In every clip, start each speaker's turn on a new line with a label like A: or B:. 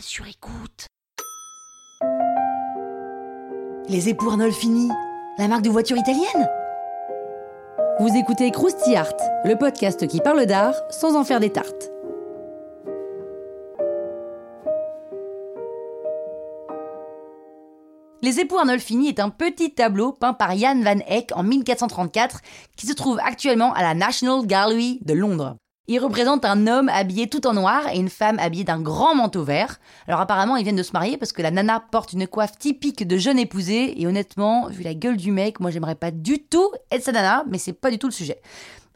A: Sur écoute. Les époux Arnolfini, la marque de voiture italienne Vous écoutez Krusty Art, le podcast qui parle d'art sans en faire des tartes. Les époux Arnolfini est un petit tableau peint par Jan van Eyck en 1434 qui se trouve actuellement à la National Gallery de Londres. Il représente un homme habillé tout en noir et une femme habillée d'un grand manteau vert. Alors apparemment, ils viennent de se marier parce que la nana porte une coiffe typique de jeune épousée et honnêtement, vu la gueule du mec, moi j'aimerais pas du tout être sa nana, mais c'est pas du tout le sujet.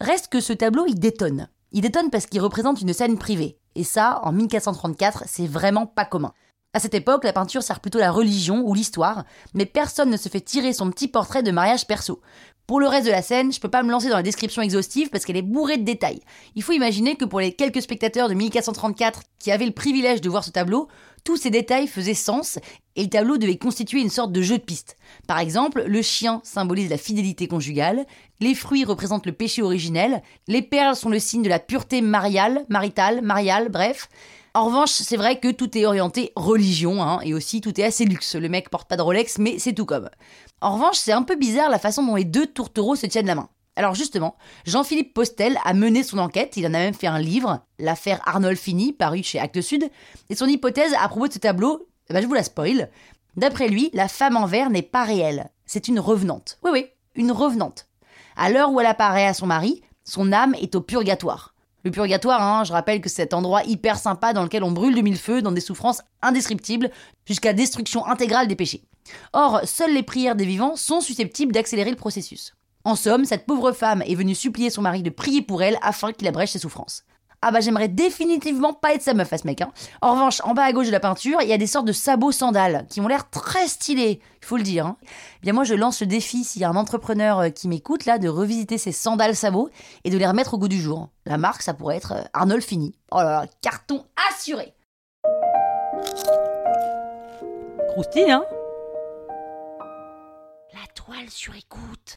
A: Reste que ce tableau, il détonne. Il détonne parce qu'il représente une scène privée. Et ça, en 1434, c'est vraiment pas commun. À cette époque, la peinture sert plutôt la religion ou l'histoire, mais personne ne se fait tirer son petit portrait de mariage perso. Pour le reste de la scène, je peux pas me lancer dans la description exhaustive parce qu'elle est bourrée de détails. Il faut imaginer que pour les quelques spectateurs de 1434 qui avaient le privilège de voir ce tableau, tous ces détails faisaient sens et le tableau devait constituer une sorte de jeu de piste. Par exemple, le chien symbolise la fidélité conjugale, les fruits représentent le péché originel, les perles sont le signe de la pureté mariale, maritale, mariale, bref. En revanche, c'est vrai que tout est orienté religion, hein, et aussi tout est assez luxe. Le mec porte pas de Rolex, mais c'est tout comme. En revanche, c'est un peu bizarre la façon dont les deux tourtereaux se tiennent la main. Alors justement, Jean-Philippe Postel a mené son enquête, il en a même fait un livre, L'affaire Arnolfini, paru chez Actes Sud, et son hypothèse à propos de ce tableau, eh ben, je vous la spoil. D'après lui, la femme en vert n'est pas réelle, c'est une revenante. Oui oui, une revenante. À l'heure où elle apparaît à son mari, son âme est au purgatoire. Le purgatoire, hein, je rappelle que c'est cet endroit hyper sympa dans lequel on brûle de mille feux dans des souffrances indescriptibles jusqu'à destruction intégrale des péchés. Or, seules les prières des vivants sont susceptibles d'accélérer le processus. En somme, cette pauvre femme est venue supplier son mari de prier pour elle afin qu'il abrège ses souffrances. Ah bah j'aimerais définitivement pas être sa meuf à ce mec. Hein. En revanche, en bas à gauche de la peinture, il y a des sortes de sabots sandales qui ont l'air très stylés, il faut le dire. Hein. Eh bien moi je lance le défi s'il y a un entrepreneur euh, qui m'écoute là de revisiter ces sandales sabots et de les remettre au goût du jour. La marque ça pourrait être euh, Arnold Fini. Oh là là, carton assuré. Croustille hein La toile sur écoute.